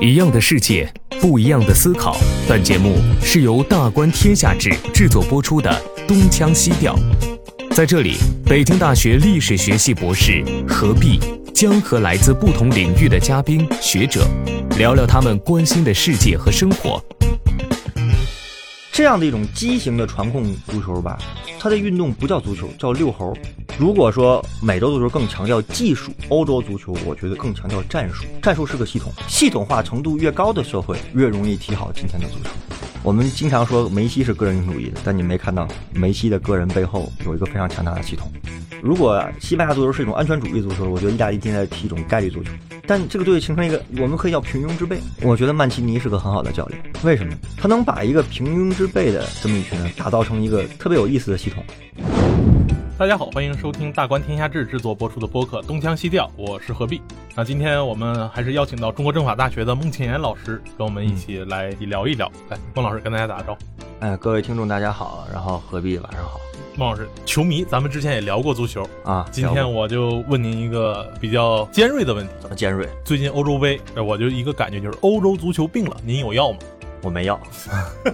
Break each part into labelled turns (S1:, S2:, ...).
S1: 一样的世界，不一样的思考。本节目是由大观天下志制作播出的《东腔西调》。在这里，北京大学历史学系博士何必将和来自不同领域的嘉宾学者聊聊他们关心的世界和生活。
S2: 这样的一种畸形的传控足球吧，它的运动不叫足球，叫遛猴。如果说美洲足球更强调技术，欧洲足球我觉得更强调战术。战术是个系统，系统化程度越高的社会，越容易踢好今天的足球。我们经常说梅西是个人英雄主义的，但你没看到梅西的个人背后有一个非常强大的系统。如果西班牙足球是一种安全主义足球，我觉得意大利现在踢一种概率足球。但这个队形成一个我们可以叫平庸之辈。我觉得曼奇尼是个很好的教练，为什么？他能把一个平庸之辈的这么一群人打造成一个特别有意思的系统。
S3: 大家好，欢迎收听大观天下志制作播出的播客《东腔西调》，我是何必。那今天我们还是邀请到中国政法大学的孟庆岩老师，跟我们一起来聊一聊。来，孟老师跟大家打个招呼。
S2: 哎，各位听众大家好，然后何必晚上好。
S3: 孟老师，球迷，咱们之前也聊过足球
S2: 啊，
S3: 今天我就问您一个比较尖锐的问题。
S2: 怎么尖锐？
S3: 最近欧洲杯，我就一个感觉就是欧洲足球病了，您有药吗？
S2: 我没药，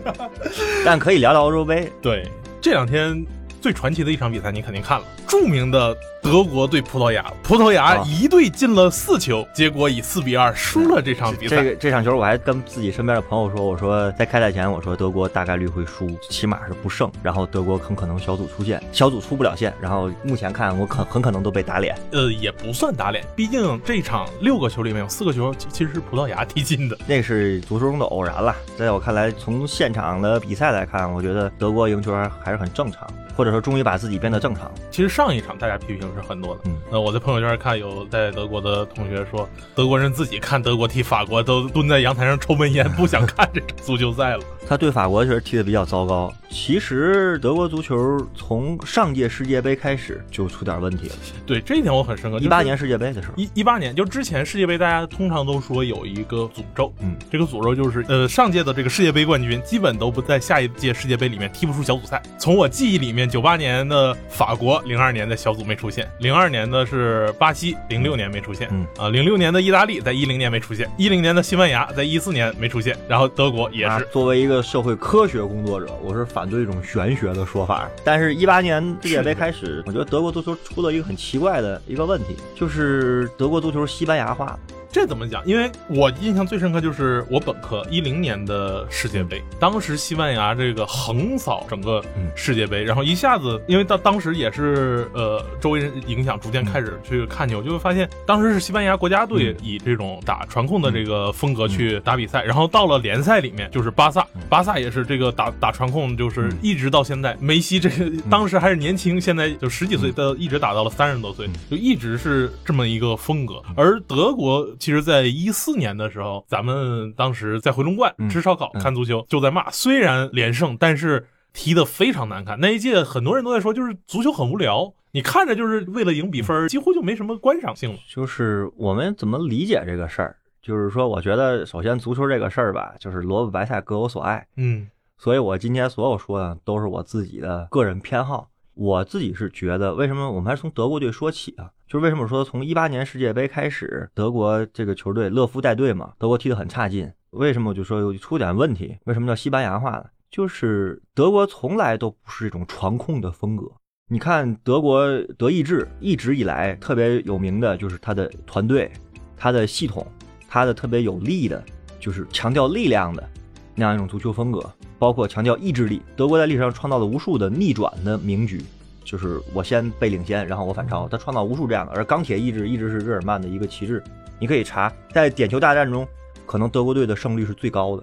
S2: 但可以聊聊欧洲杯。
S3: 对，这两天最传奇的一场比赛，你肯定看了，著名的。德国对葡萄牙，葡萄牙一队进了四球，结果以四比二输了这场比赛。
S2: 这个这场球我还跟自己身边的朋友说，我说在开赛前我说德国大概率会输，起码是不胜，然后德国很可能小组出线，小组出不了线，然后目前看我可很 可能都被打脸。
S3: 呃，也不算打脸，毕竟这场六个球里面有四个球其实是葡萄牙踢进的，
S2: 那是足球中的偶然了。在我看来，从现场的比赛来看，我觉得德国赢球还是很正常，或者说终于把自己变得正常。
S3: 其实上一场大家批评。是很多的，嗯，呃，我在朋友圈看有在德国的同学说，德国人自己看德国踢法国都蹲在阳台上抽闷烟，不想看这场足球赛了。
S2: 他对法国确实踢得比较糟糕。其实德国足球从上届世界杯开始就出点问题了。
S3: 对这一点我很深刻。
S2: 一八年世界杯的时候，
S3: 一一八年就之前世界杯，大家通常都说有一个诅咒，嗯，这个诅咒就是呃上届的这个世界杯冠军基本都不在下一届世界杯里面踢不出小组赛。从我记忆里面，九八年的法国，零二年的小组没出现，零二年的是巴西，零六年没出现，嗯啊，零六年的意大利在一零年没出现，一零年的西班牙在一四年没出现，然后德国也是。
S2: 作为一个社会科学工作者，我是反。对一种玄学的说法，但是，一八年世界杯开始，我觉得德国足球出了一个很奇怪的一个问题，就是德国足球西班牙化。
S3: 这怎么讲？因为我印象最深刻就是我本科一零年的世界杯，当时西班牙这个横扫整个世界杯，然后一下子，因为到当时也是呃周围人影响，逐渐开始去看球，就会发现当时是西班牙国家队以这种打传控的这个风格去打比赛，然后到了联赛里面就是巴萨，巴萨也是这个打打传控，就是一直到现在，梅西这个 当时还是年轻，现在就十几岁的，一直打到了三十多岁，就一直是这么一个风格，而德国。其实，在一四年的时候，咱们当时在回龙观吃烧烤、看足球，就在骂。虽然连胜，但是踢得非常难看。那一届很多人都在说，就是足球很无聊，你看着就是为了赢比分，几乎就没什么观赏性了。
S2: 就是我们怎么理解这个事儿？就是说，我觉得首先足球这个事儿吧，就是萝卜白菜各有所爱。
S3: 嗯，
S2: 所以我今天所有说的都是我自己的个人偏好。我自己是觉得，为什么我们还是从德国队说起啊？就是为什么说从一八年世界杯开始，德国这个球队勒夫带队嘛，德国踢得很差劲。为什么我就说有出点问题？为什么叫西班牙化呢？就是德国从来都不是这种传控的风格。你看德国德意志一直以来特别有名的就是他的团队、他的系统、他的特别有力的，就是强调力量的那样一种足球风格。包括强调意志力，德国在历史上创造了无数的逆转的名局，就是我先被领先，然后我反超，他创造无数这样的。而钢铁意志一直是日耳曼的一个旗帜，你可以查，在点球大战中，可能德国队的胜率是最高的，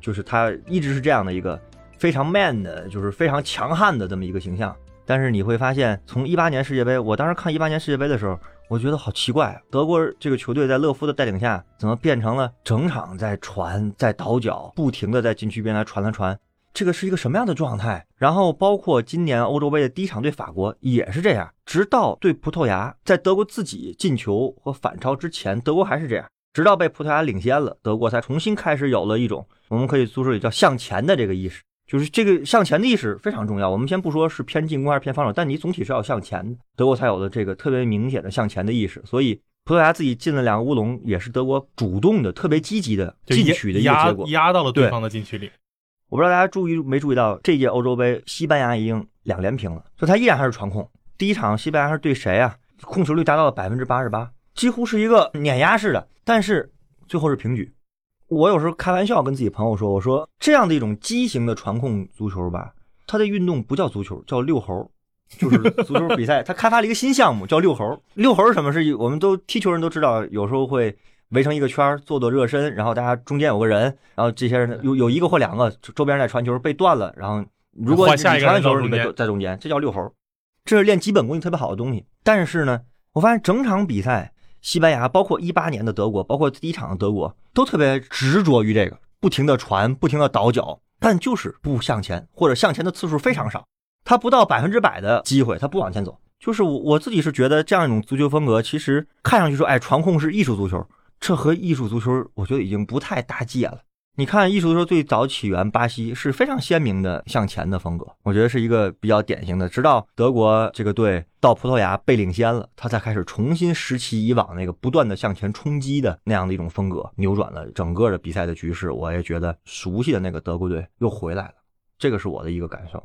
S2: 就是他一直是这样的一个非常 man 的，就是非常强悍的这么一个形象。但是你会发现，从一八年世界杯，我当时看一八年世界杯的时候。我觉得好奇怪，德国这个球队在勒夫的带领下，怎么变成了整场在传、在倒脚，不停的在禁区边来传来传？这个是一个什么样的状态？然后包括今年欧洲杯的第一场对法国也是这样，直到对葡萄牙，在德国自己进球和反超之前，德国还是这样，直到被葡萄牙领先了，德国才重新开始有了一种我们可以说是叫向前的这个意识。就是这个向前的意识非常重要。我们先不说是偏进攻还是偏防守，但你总体是要向前的。德国才有了这个特别明显的向前的意识。所以葡萄牙自己进了两个乌龙，也是德国主动的、特别积极的
S3: 就
S2: 进取的一个结果。
S3: 压到了对
S2: 对
S3: 方的禁区里。
S2: 我不知道大家注意没注意到，这届欧洲杯西班牙已经两连平了，就他依然还是传控。第一场西班牙是对谁啊？控球率达到了百分之八十八，几乎是一个碾压式的，但是最后是平局。我有时候开玩笑跟自己朋友说，我说这样的一种畸形的传控足球吧，它的运动不叫足球，叫遛猴，就是足球比赛，它开发了一个新项目叫遛猴。遛猴是什么？是我们都踢球人都知道，有时候会围成一个圈儿做做热身，然后大家中间有个人，然后这些人有有一个或两个周边人在传球被断了，然后如果你传的球你被在中间，这叫遛猴，这是练基本功特别好的东西。但是呢，我发现整场比赛，西班牙包括一八年的德国，包括第一场的德国，都特别执着于这个，不停的传，不停的倒脚，但就是不向前，或者向前的次数非常少。他不到百分之百的机会，他不往前走。就是我我自己是觉得这样一种足球风格，其实看上去说，哎，传控是艺术足球，这和艺术足球我觉得已经不太搭界了。你看，艺术足球最早起源巴西是非常鲜明的向前的风格，我觉得是一个比较典型的。直到德国这个队到葡萄牙被领先了，他才开始重新拾起以往那个不断的向前冲击的那样的一种风格，扭转了整个的比赛的局势。我也觉得熟悉的那个德国队又回来了，这个是我的一个感受。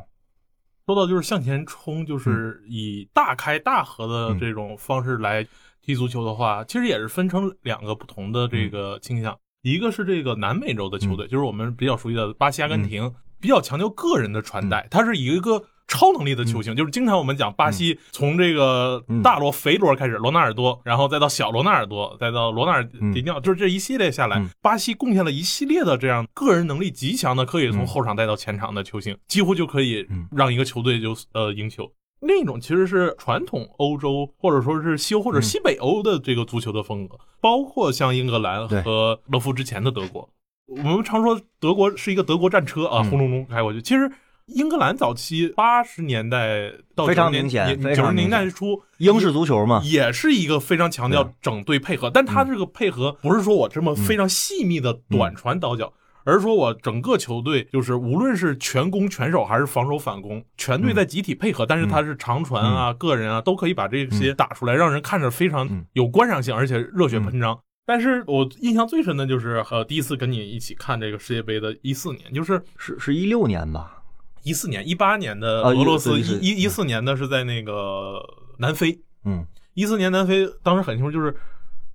S3: 说到就是向前冲，就是以大开大合的这种方式来踢足球的话，其实也是分成两个不同的这个倾向。一个是这个南美洲的球队，就是我们比较熟悉的巴西、阿根廷，比较强调个人的传带，它是以一个超能力的球星，就是经常我们讲巴西从这个大罗肥罗开始，罗纳尔多，然后再到小罗纳尔多，再到罗纳尔迪尼奥，就是这一系列下来，巴西贡献了一系列的这样个人能力极强的，可以从后场带到前场的球星，几乎就可以让一个球队就呃赢球。另一种其实是传统欧洲或者说是西欧或者西北欧的这个足球的风格，包括像英格兰和勒夫之前的德国。我们常说德国是一个德国战车啊，轰隆隆开过去。其实英格兰早期八十年代到
S2: 非常明显，
S3: 九十年代初
S2: 英式足球嘛，
S3: 也是一个非常强调整队配合，但它这个配合不是说我这么非常细密的短传倒脚。而是说，我整个球队就是无论是全攻全守还是防守反攻，全队在集体配合，但是他是长传啊、个人啊都可以把这些打出来，让人看着非常有观赏性，而且热血喷张。但是我印象最深的就是呃，第一次跟你一起看这个世界杯的一四年，就是
S2: 是是一六年吧，
S3: 一四年、一八年的俄罗斯，一一一四年的是在那个南非，
S2: 嗯，
S3: 一四年南非当时很清楚，就是。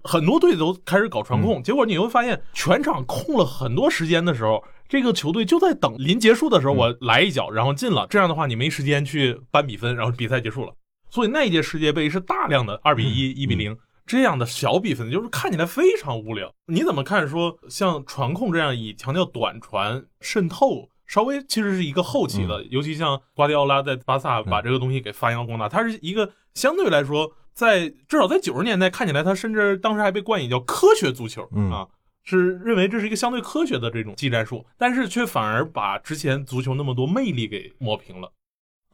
S3: 很多队都开始搞传控，结果你会发现全场空了很多时间的时候，这个球队就在等临结束的时候，我来一脚，然后进了。这样的话，你没时间去扳比分，然后比赛结束了。所以那一届世界杯是大量的二比一、一比零这样的小比分，就是看起来非常无聊。你怎么看？说像传控这样以强调短传渗透，稍微其实是一个后期的，尤其像瓜迪奥拉在巴萨把这个东西给发扬光大，它是一个相对来说。在至少在九十年代看起来，他甚至当时还被冠以叫科学足球啊，是认为这是一个相对科学的这种技战术，但是却反而把之前足球那么多魅力给磨平了。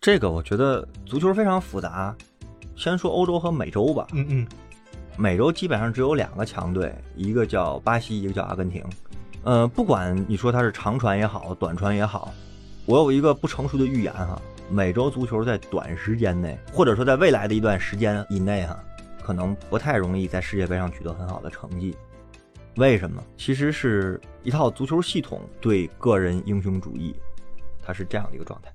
S2: 这个我觉得足球非常复杂，先说欧洲和美洲吧。
S3: 嗯嗯，
S2: 美洲基本上只有两个强队，一个叫巴西，一个叫阿根廷。呃，不管你说它是长传也好，短传也好，我有一个不成熟的预言哈。美洲足球在短时间内，或者说在未来的一段时间以内，哈，可能不太容易在世界杯上取得很好的成绩。为什么？其实是一套足球系统对个人英雄主义，它是这样的一个状态。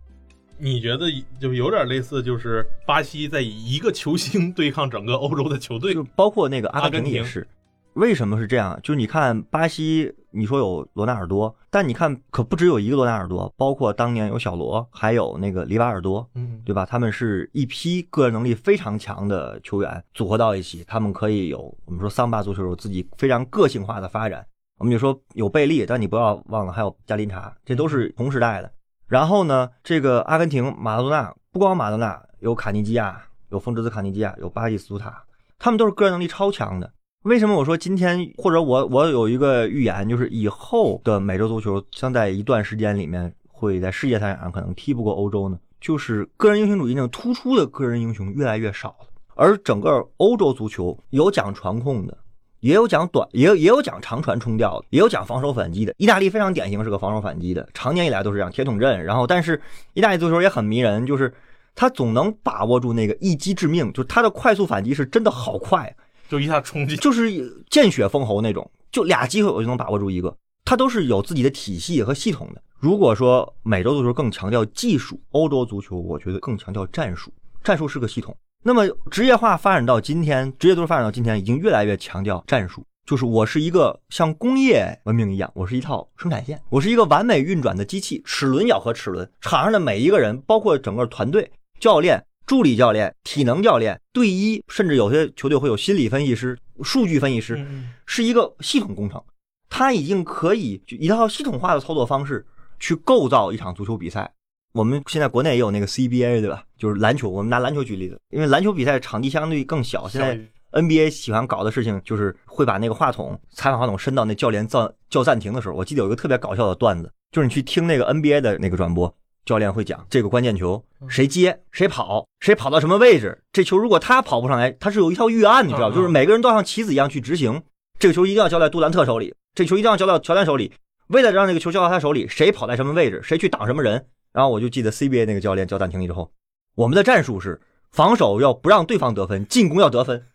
S3: 你觉得就有点类似，就是巴西在以一个球星对抗整个欧洲的球队，
S2: 就包括那个
S3: 阿
S2: 根廷也是。为什么是这样？就是你看巴西，你说有罗纳尔多，但你看可不只有一个罗纳尔多，包括当年有小罗，还有那个里瓦尔多，
S3: 嗯，
S2: 对吧？他们是一批个人能力非常强的球员组合到一起，他们可以有我们说桑巴足球有自己非常个性化的发展。我们就说有贝利，但你不要忘了还有加林查，这都是同时代的。然后呢，这个阿根廷马拉多纳不光马拉多纳，有卡尼基亚，有风之子卡尼基亚，有巴蒂斯图塔，他们都是个人能力超强的。为什么我说今天或者我我有一个预言，就是以后的美洲足球将在一段时间里面会在世界赛场上可能踢不过欧洲呢？就是个人英雄主义那种突出的个人英雄越来越少了，而整个欧洲足球有讲传控的，也有讲短，也有也有讲长传冲吊的，也有讲防守反击的。意大利非常典型是个防守反击的，常年以来都是这样铁桶阵。然后，但是意大利足球也很迷人，就是他总能把握住那个一击致命，就是他的快速反击是真的好快。
S3: 就一下冲击，
S2: 就是见血封喉那种，就俩机会我就能把握住一个。他都是有自己的体系和系统的。如果说美洲足球更强调技术，欧洲足球我觉得更强调战术，战术是个系统。那么职业化发展到今天，职业足球发展到今天，已经越来越强调战术，就是我是一个像工业文明一样，我是一套生产线，我是一个完美运转的机器，齿轮咬合齿轮，场上的每一个人，包括整个团队、教练、助理教练、体能教练、队医，甚至有些球队会有心理分析师、数据分析师，是一个系统工程。他已经可以一套系统化的操作方式去构造一场足球比赛。我们现在国内也有那个 CBA，对吧？就是篮球，我们拿篮球举例子，因为篮球比赛场地相对更小。现在 NBA 喜欢搞的事情就是会把那个话筒、采访话筒伸到那教练暂叫暂停的时候。我记得有一个特别搞笑的段子，就是你去听那个 NBA 的那个转播，教练会讲这个关键球谁接谁跑，谁跑到什么位置，这球如果他跑不上来，他是有一套预案，你知道，就是每个人都像棋子一样去执行。这个球一定要交在杜兰特手里。这球一定要交到乔丹手里，为了让这个球交到他手里，谁跑在什么位置，谁去挡什么人。然后我就记得 CBA 那个教练叫暂停之后，我们的战术是防守要不让对方得分，进攻要得分。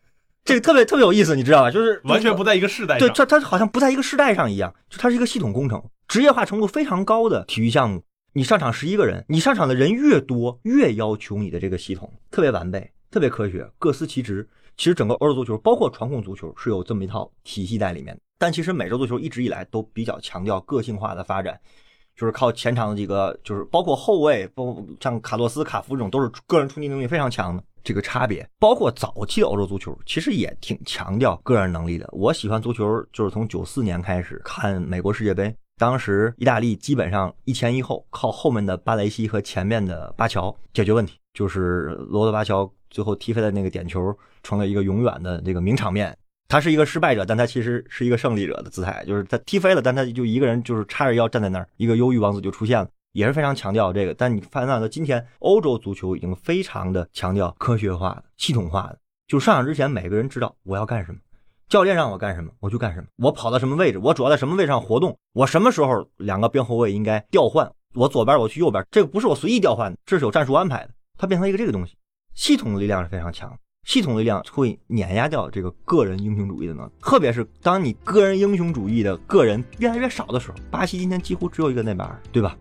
S2: 这个特别特别有意思，你知道吧？就是
S3: 完全不在一个世代
S2: 上。对，他他好像不在一个世代上一样，就它是一个系统工程，职业化程度非常高的体育项目。你上场十一个人，你上场的人越多，越要求你的这个系统特别完备、特别科学、各司其职。其实整个欧洲足球，包括传控足球，是有这么一套体系在里面。但其实美洲足球一直以来都比较强调个性化的发展，就是靠前场的几个，就是包括后卫，包括像卡洛斯、卡夫这种，都是个人冲击能力非常强的。这个差别，包括早期的欧洲足球，其实也挺强调个人能力的。我喜欢足球，就是从九四年开始看美国世界杯，当时意大利基本上一前一后，靠后面的巴雷西和前面的巴乔解决问题，就是罗德巴乔最后踢飞的那个点球，成了一个永远的这个名场面。他是一个失败者，但他其实是一个胜利者的姿态，就是他踢飞了，但他就一个人就是叉着腰站在那儿，一个忧郁王子就出现了，也是非常强调这个。但你发现到今天，欧洲足球已经非常的强调科学化、系统化的，就上场之前每个人知道我要干什么，教练让我干什么我就干什么，我跑到什么位置，我主要在什么位置上活动，我什么时候两个边后卫应该调换，我左边我去右边，这个不是我随意调换的，这是有战术安排的，它变成一个这个东西，系统的力量是非常强。系统力量会碾压掉这个个人英雄主义的能力，特别是当你个人英雄主义的个人越来越少的时候。巴西今天几乎只有一个内马尔，对吧？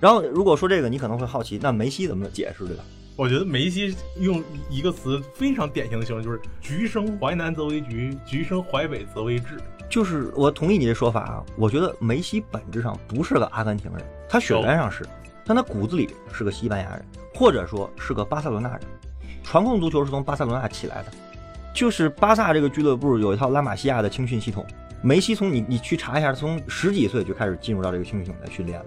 S2: 然后如果说这个，你可能会好奇，那梅西怎么解释，对吧？
S3: 我觉得梅西用一个词非常典型的形容，就是“橘生淮南则为橘，橘生淮北则为枳”。
S2: 就是我同意你的说法啊，我觉得梅西本质上不是个阿根廷人，他血缘上是，但他骨子里是个西班牙人，或者说是个巴塞罗那人。传控足球是从巴塞罗那起来的，就是巴萨这个俱乐部有一套拉玛西亚的青训系统。梅西从你你去查一下，从十几岁就开始进入到这个青训系统来训练了。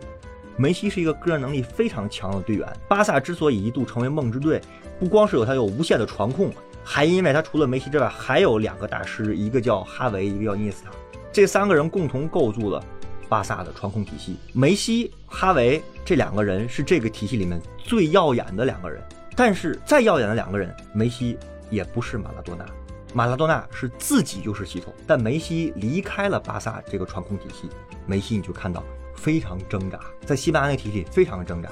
S2: 梅西是一个个人能力非常强的队员。巴萨之所以一度成为梦之队，不光是有他有无限的传控，还因为他除了梅西之外还有两个大师，一个叫哈维，一个叫涅斯塔，这三个人共同构筑了巴萨的传控体系。梅西、哈维这两个人是这个体系里面最耀眼的两个人。但是再耀眼的两个人，梅西也不是马拉多纳，马拉多纳是自己就是系统，但梅西离开了巴萨这个传控体系，梅西你就看到非常挣扎，在西班牙那体系非常挣扎，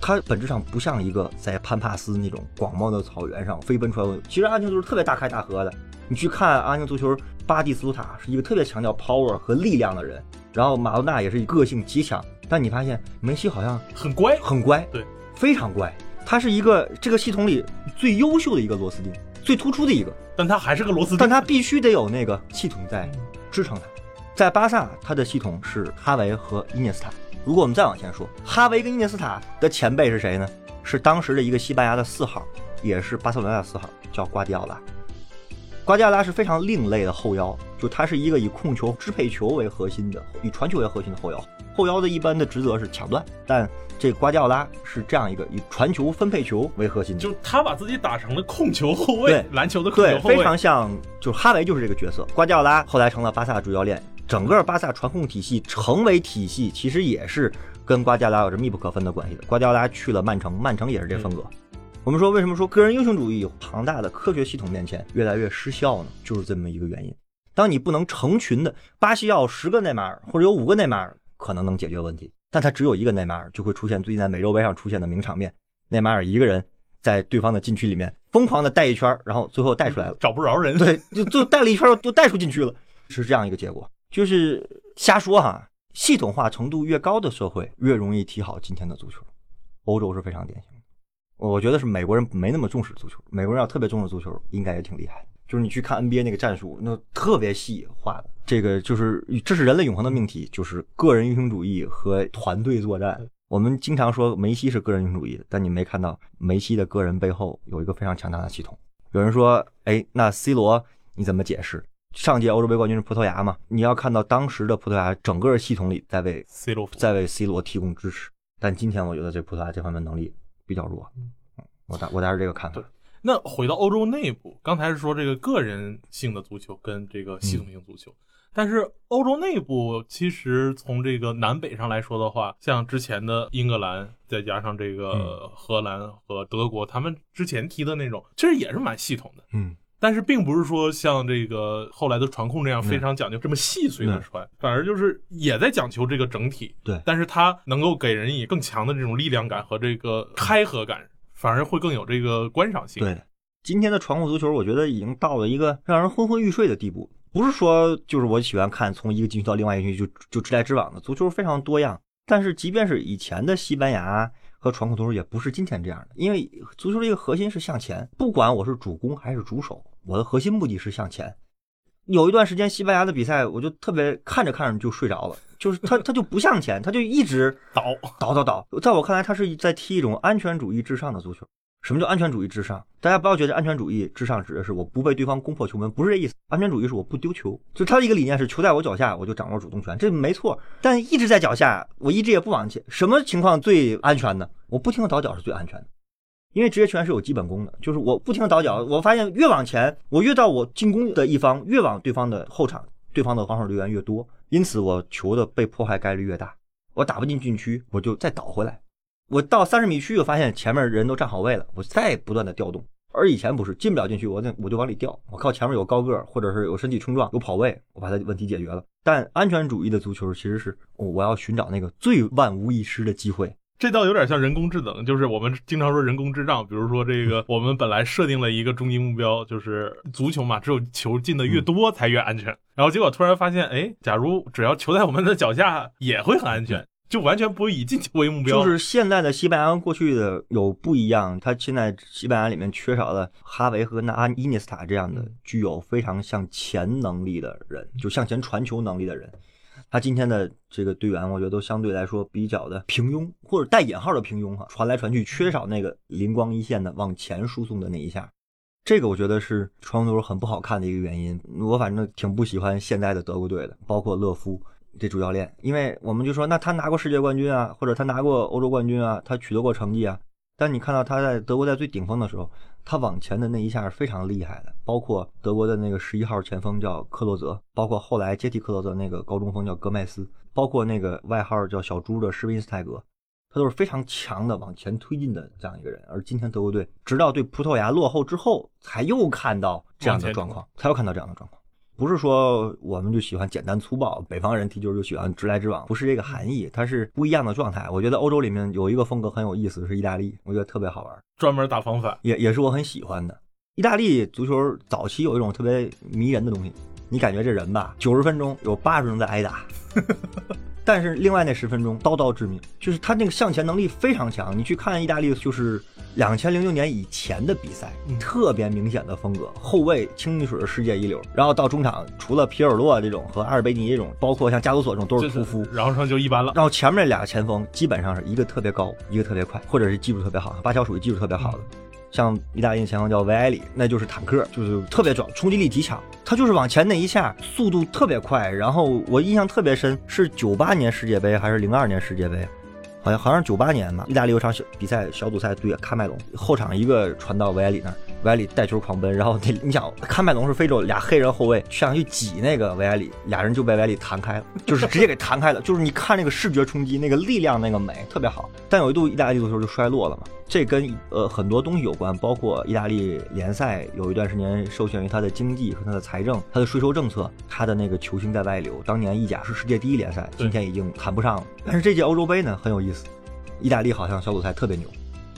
S2: 他本质上不像一个在潘帕斯那种广袤的草原上飞奔出来的。其实阿根廷足球特别大开大合的，你去看阿根廷足球，巴蒂斯图塔是一个特别强调 power 和力量的人，然后马拉多纳也是个性极强，但你发现梅西好像
S3: 很乖，
S2: 很乖，
S3: 对，
S2: 非常乖。他是一个这个系统里最优秀的一个螺丝钉，最突出的一个，
S3: 但他还是个螺丝钉，
S2: 但他必须得有那个系统在支撑他。在巴萨，他的系统是哈维和伊涅斯塔。如果我们再往前说，哈维跟伊涅斯塔的前辈是谁呢？是当时的一个西班牙的四号，也是巴塞罗那四号，叫瓜迪奥拉。瓜迪奥拉是非常另类的后腰，就他是一个以控球、支配球为核心的，以传球为核心的后腰。后腰的一般的职责是抢断，但这瓜迪奥拉是这样一个以传球分配球为核心的，
S3: 就他把自己打成了控球后卫，篮球的控
S2: 球后卫，非常像，就哈维就是这个角色。瓜迪奥拉后来成了巴萨主教练，整个巴萨传控体系成为体系，其实也是跟瓜迪奥拉有着密不可分的关系的。瓜迪奥拉去了曼城，曼城也是这风格。我们说为什么说个人英雄主义庞大的科学系统面前越来越失效呢？就是这么一个原因。当你不能成群的，巴西要十个内马尔或者有五个内马尔，可能能解决问题。但他只有一个内马尔，就会出现最近在美洲杯上出现的名场面：内马尔一个人在对方的禁区里面疯狂的带一圈，然后最后带出来了，
S3: 找不着人。
S2: 对，就就带了一圈，就带出禁区了，是这样一个结果。就是瞎说哈，系统化程度越高的社会越容易踢好今天的足球。欧洲是非常典型的，我觉得是美国人没那么重视足球，美国人要特别重视足球，应该也挺厉害。就是你去看 NBA 那个战术，那特别细化的，这个就是这是人类永恒的命题，就是个人英雄主义和团队作战。我们经常说梅西是个人英雄主义，但你没看到梅西的个人背后有一个非常强大的系统。有人说，哎，那 C 罗你怎么解释？上届欧洲杯冠军是葡萄牙嘛？你要看到当时的葡萄牙整个系统里在为
S3: C 罗
S2: 在为 C 罗提供支持，但今天我觉得这葡萄牙这方面能力比较弱。嗯，我大我大是这个看法。
S3: 那回到欧洲内部，刚才是说这个个人性的足球跟这个系统性足球，但是欧洲内部其实从这个南北上来说的话，像之前的英格兰，再加上这个荷兰和德国，他们之前踢的那种，其实也是蛮系统的。
S2: 嗯，
S3: 但是并不是说像这个后来的传控这样非常讲究这么细碎的传，反而就是也在讲求这个整体。
S2: 对，
S3: 但是它能够给人以更强的这种力量感和这个开合感。反而会更有这个观赏性。
S2: 对，今天的传控足球，我觉得已经到了一个让人昏昏欲睡的地步。不是说就是我喜欢看从一个禁区到另外一个禁区就就直来直往的足球非常多样。但是即便是以前的西班牙和传控足球，也不是今天这样的。因为足球的一个核心是向前，不管我是主攻还是主守，我的核心目的是向前。有一段时间西班牙的比赛，我就特别看着看着就睡着了。就是他，他就不向前，他就一直
S3: 倒
S2: 倒倒倒。在我看来，他是在踢一种安全主义至上的足球。什么叫安全主义至上？大家不要觉得安全主义至上指的是我不被对方攻破球门，不是这意思。安全主义是我不丢球，就他的一个理念是球在我脚下，我就掌握主动权，这没错。但一直在脚下，我一直也不往前。什么情况最安全呢？我不停的倒脚是最安全的，因为职业球员是有基本功的，就是我不停的倒脚，我发现越往前，我越到我进攻的一方，越往对方的后场，对方的防守队员越多。因此，我球的被破坏概率越大。我打不进禁区，我就再倒回来。我到三十米区，我发现前面人都站好位了，我再不断的调动。而以前不是进不了禁区，我那我就往里调。我靠前面有高个或者是有身体冲撞、有跑位，我把它问题解决了。但安全主义的足球其实是我要寻找那个最万无一失的机会。
S3: 这倒有点像人工智能，就是我们经常说人工智障。比如说这个，我们本来设定了一个终极目标，就是足球嘛，只有球进的越多才越安全。然后结果突然发现，哎，假如只要球在我们的脚下，也会很安全，就完全不会以进球为目标。
S2: 就是现在的西班牙过去的有不一样，他现在西班牙里面缺少了哈维和纳伊涅斯塔这样的具有非常向前能力的人，就向前传球能力的人。他今天的这个队员，我觉得都相对来说比较的平庸，或者带引号的平庸哈，传来传去缺少那个灵光一现的往前输送的那一下，这个我觉得是传球很不好看的一个原因。我反正挺不喜欢现在的德国队的，包括勒夫这主教练，因为我们就说那他拿过世界冠军啊，或者他拿过欧洲冠军啊，他取得过成绩啊，但你看到他在德国在最顶峰的时候。他往前的那一下是非常厉害的，包括德国的那个十一号前锋叫克洛泽，包括后来接替克洛泽那个高中锋叫戈麦斯，包括那个外号叫小猪的施宾斯泰格，他都是非常强的往前推进的这样一个人。而今天德国队直到对葡萄牙落后之后，才又看到这样的状况，才又看到这样的状况。不是说我们就喜欢简单粗暴，北方人踢球就喜欢直来直往，不是这个含义，它是不一样的状态。我觉得欧洲里面有一个风格很有意思，是意大利，我觉得特别好玩，
S3: 专门打防反，
S2: 也也是我很喜欢的。意大利足球早期有一种特别迷人的东西，你感觉这人吧，九十分钟有八十分钟在挨打。但是另外那十分钟刀刀致命，就是他那个向前能力非常强。你去看意大利，就是两千零六年以前的比赛，特别明显的风格。后卫清一水世界一流，然后到中场，除了皮尔洛这种和阿尔贝尼这种，包括像加图索这种都是屠夫，
S3: 然后上就一般了。
S2: 然后前面俩前锋基本上是一个特别高，一个特别快，或者是技术特别好。巴乔属于技术特别好的。像意大利前锋叫维埃里，那就是坦克，就是特别壮，冲击力极强。他就是往前那一下，速度特别快。然后我印象特别深，是九八年世界杯还是零二年世界杯？好像好像是九八年吧。意大利有场小比赛，小组赛对喀麦隆，后场一个传到维埃里那儿，维埃里带球狂奔，然后那你想，喀麦隆是非洲俩黑人后卫，想去挤那个维埃里，俩人就被维埃里弹开了，就是直接给弹开了。就是你看那个视觉冲击，那个力量，那个美，特别好。但有一度意大利足球就衰落了嘛。这跟呃很多东西有关，包括意大利联赛有一段时间受限于它的经济和它的财政、它的税收政策，它的那个球星在外流。当年意甲是世界第一联赛，今天已经谈不上了。但是这届欧洲杯呢很有意思，意大利好像小组赛特别牛，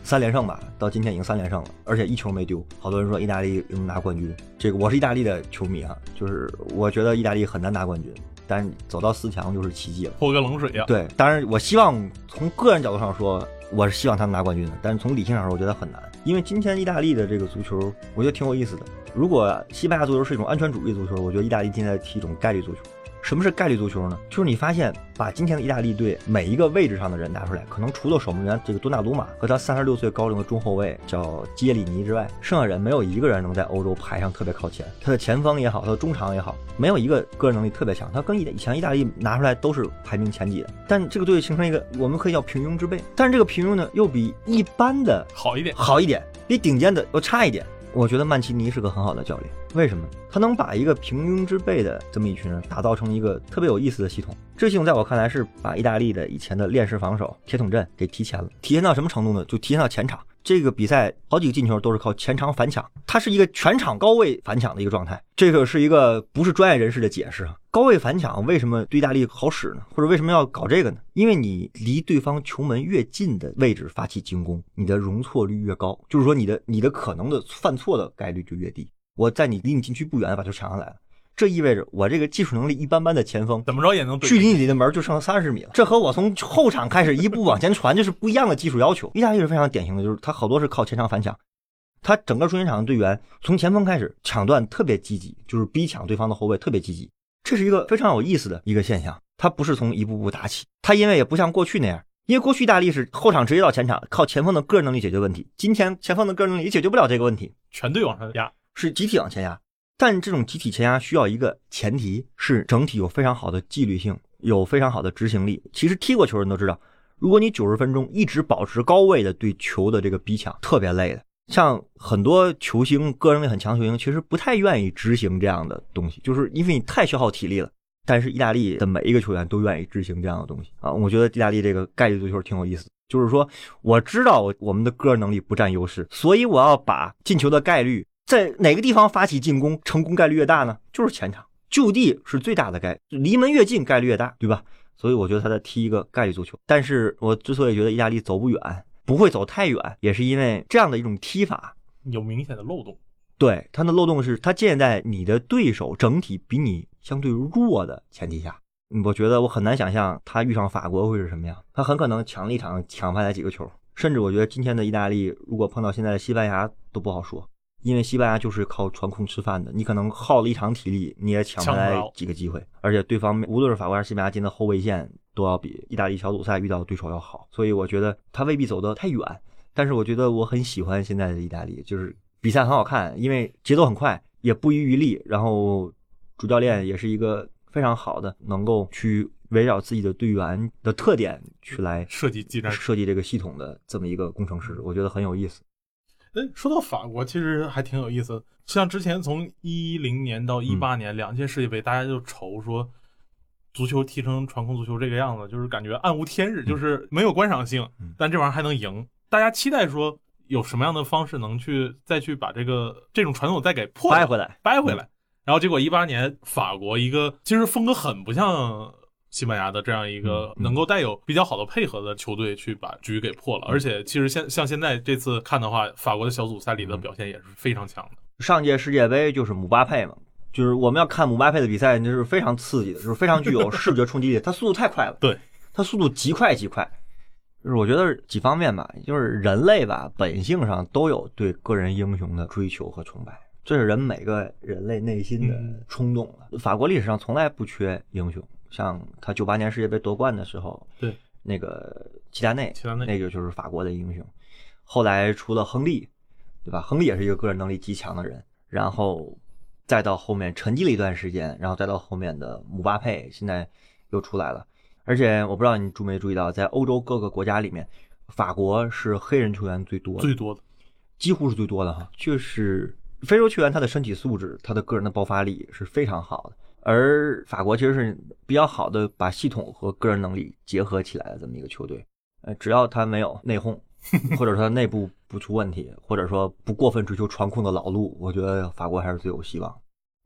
S2: 三连胜吧，到今天已经三连胜了，而且一球没丢。好多人说意大利能拿冠军，这个我是意大利的球迷啊，就是我觉得意大利很难拿冠军，但是走到四强就是奇迹了，
S3: 泼个冷水呀。
S2: 对，当然我希望从个人角度上说，我是希望他们拿冠军的，但是从理性上说，我觉得很难，因为今天意大利的这个足球，我觉得挺有意思的。如果西班牙足球是一种安全主义足球，我觉得意大利现在踢一种概率足球。什么是概率足球呢？就是你发现把今天的意大利队每一个位置上的人拿出来，可能除了守门员这个多纳鲁马和他三十六岁高龄的中后卫叫杰里尼之外，剩下人没有一个人能在欧洲排上特别靠前。他的前锋也好，他的中场也好，没有一个个人能力特别强。他跟以以前意大利拿出来都是排名前几的，但这个队形成一个我们可以叫平庸之辈。但是这个平庸呢，又比一般的
S3: 好一点，
S2: 好一点，比顶尖的又差一点。我觉得曼奇尼是个很好的教练，为什么？他能把一个平庸之辈的这么一群人打造成一个特别有意思的系统。这系统在我看来是把意大利的以前的链式防守、铁桶阵给提前了。提前到什么程度呢？就提前到前场。这个比赛好几个进球都是靠前场反抢，它是一个全场高位反抢的一个状态。这个是一个不是专业人士的解释啊。高位反抢为什么对意大利好使呢？或者为什么要搞这个呢？因为你离对方球门越近的位置发起进攻，你的容错率越高，就是说你的你的可能的犯错的概率就越低。我在你离你禁区不远把球抢上来了。这意味着我这个技术能力一般般的前锋，
S3: 怎么着也能
S2: 距离你的门就剩三十米了。这和我从后场开始一步往前传，就是不一样的技术要求。意大利是非常典型的，就是他好多是靠前场反抢，他整个中前场的队员从前锋开始抢断特别积极，就是逼抢对方的后卫特别积极。这是一个非常有意思的一个现象。他不是从一步步打起，他因为也不像过去那样，因为过去意大利是后场直接到前场，靠前锋的个人能力解决问题。今天前锋的个人能力也解决不了这个问题，
S3: 全队往上压，
S2: 是集体往前压。但这种集体前压需要一个前提是整体有非常好的纪律性，有非常好的执行力。其实踢过球人都知道，如果你九十分钟一直保持高位的对球的这个逼抢，特别累的。像很多球星个人力很强，球星其实不太愿意执行这样的东西，就是因为你太消耗体力了。但是意大利的每一个球员都愿意执行这样的东西啊！我觉得意大利这个概率足球挺有意思，就是说我知道我们的个人能力不占优势，所以我要把进球的概率。在哪个地方发起进攻，成功概率越大呢？就是前场就地是最大的概率，离门越近概率越大，对吧？所以我觉得他在踢一个概率足球。但是我之所以觉得意大利走不远，不会走太远，也是因为这样的一种踢法
S3: 有明显的漏洞。
S2: 对，它的漏洞是它建在你的对手整体比你相对弱的前提下。我觉得我很难想象他遇上法国会是什么样，他很可能抢了一场抢回来几个球，甚至我觉得今天的意大利如果碰到现在的西班牙都不好说。因为西班牙就是靠传控吃饭的，你可能耗了一场体力，你也抢不来几个机会。而且对方无论是法国还是西班牙，进的后卫线都要比意大利小组赛遇到的对手要好，所以我觉得他未必走得太远。但是我觉得我很喜欢现在的意大利，就是比赛很好看，因为节奏很快，也不遗余力。然后主教练也是一个非常好的，能够去围绕自己的队员的特点去来
S3: 设计技战
S2: 设计这个系统的这么一个工程师，我觉得很有意思。
S3: 哎，说到法国，其实还挺有意思。像之前从一零年到一八年两届世界杯，大家就愁说，足球踢成传控足球这个样子，就是感觉暗无天日，就是没有观赏性。但这玩意儿还能赢，大家期待说有什么样的方式能去再去把这个这种传统再给破
S2: 掰回来，
S3: 掰回来。然后结果一八年法国一个其实风格很不像。西班牙的这样一个能够带有比较好的配合的球队去把局给破了，而且其实现像现在这次看的话，法国的小组赛里的表现也是非常强的。
S2: 上届世界杯就是姆巴佩嘛，就是我们要看姆巴佩的比赛，那是非常刺激的，就是非常具有视觉冲击力。他速度太快了，
S3: 对
S2: 他速度极快极快。就是我觉得几方面吧，就是人类吧，本性上都有对个人英雄的追求和崇拜，这是人每个人类内心的冲动。法国历史上从来不缺英雄。像他九八年世界杯夺冠的时候，
S3: 对
S2: 那个齐达内，
S3: 齐达内
S2: 那个就是法国的英雄。后来除了亨利，对吧？亨利也是一个个人能力极强的人。然后再到后面沉寂了一段时间，然后再到后面的姆巴佩，现在又出来了。而且我不知道你注没注意到，在欧洲各个国家里面，法国是黑人球员最多的，
S3: 最多的，
S2: 几乎是最多的哈。就是非洲球员，他的身体素质，他的个人的爆发力是非常好的。而法国其实是比较好的把系统和个人能力结合起来的这么一个球队，呃，只要他没有内讧，或者说内部不出问题，或者说不过分追求传控的老路，我觉得法国还是最有希望，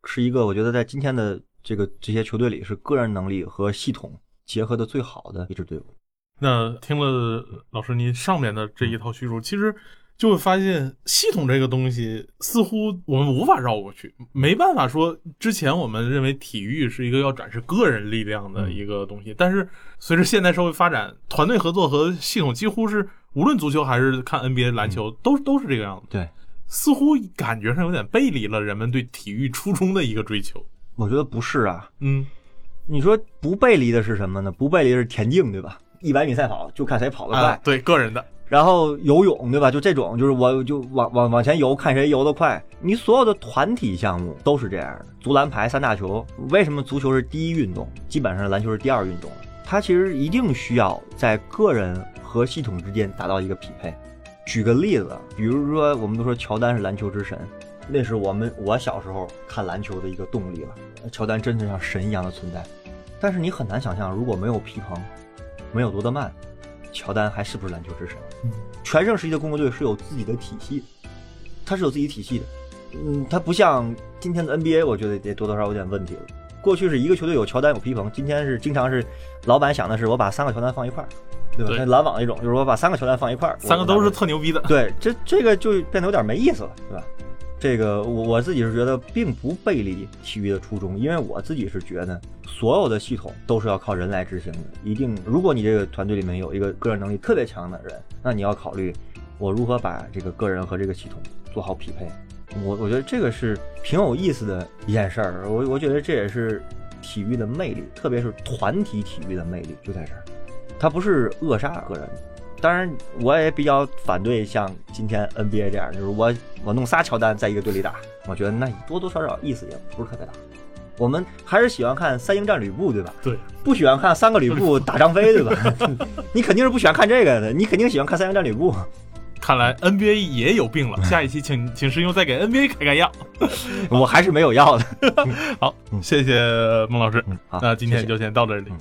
S2: 是一个我觉得在今天的这个这些球队里是个人能力和系统结合的最好的一支队伍。
S3: 那听了老师您上面的这一套叙述，其实就会发现系统这个东西似乎我们无法绕过去，没办法说之前我们认为体育是一个要展示个人力量的一个东西，但是随着现代社会发展，团队合作和系统几乎是无论足球还是看 NBA 篮球，都都是这个样子。
S2: 对，
S3: 似乎感觉上有点背离了人们对体育初衷的一个追求。
S2: 我觉得不是啊，
S3: 嗯，
S2: 你说不背离的是什么呢？不背离的是田径，对吧？一百米赛跑就看谁跑得快，
S3: 啊，对个人的，
S2: 然后游泳，对吧？就这种，就是我就往往往前游，看谁游得快。你所有的团体项目都是这样的，足篮排三大球，为什么足球是第一运动？基本上篮球是第二运动。它其实一定需要在个人和系统之间达到一个匹配。举个例子，比如说我们都说乔丹是篮球之神，那是我们我小时候看篮球的一个动力了。乔丹真的像神一样的存在，但是你很难想象，如果没有皮蓬，没有罗德曼，乔丹还是不是篮球之神？全盛时期的公牛队是有自己的体系的，他是有自己体系的。嗯，他不像今天的 NBA，我觉得也多多少少有点问题了。过去是一个球队有乔丹有皮蓬，今天是经常是老板想的是我把三个乔丹放一块儿，对吧？
S3: 对
S2: 那篮网那种就是我把三个乔丹放一块儿，
S3: 三个都是特牛逼的。
S2: 对，这这个就变得有点没意思了，对吧？这个我我自己是觉得并不背离体育的初衷，因为我自己是觉得所有的系统都是要靠人来执行的。一定，如果你这个团队里面有一个个人能力特别强的人，那你要考虑我如何把这个个人和这个系统做好匹配。我我觉得这个是挺有意思的一件事儿。我我觉得这也是体育的魅力，特别是团体体育的魅力就在这儿，它不是扼杀个人。当然，我也比较反对像今天 NBA 这样，就是我我弄仨乔丹在一个队里打，我觉得那多多少少意思也不是特别大。我们还是喜欢看三英战吕布，对吧？
S3: 对，
S2: 不喜欢看三个吕布打张飞，对吧？你肯定是不喜欢看这个的，你肯定喜欢看三英战吕布。
S3: 看来 NBA 也有病了。下一期请请师兄再给 NBA 开开药。
S2: 我还是没有药的。
S3: 好，谢谢孟老师。那今天就先到这里。
S2: 嗯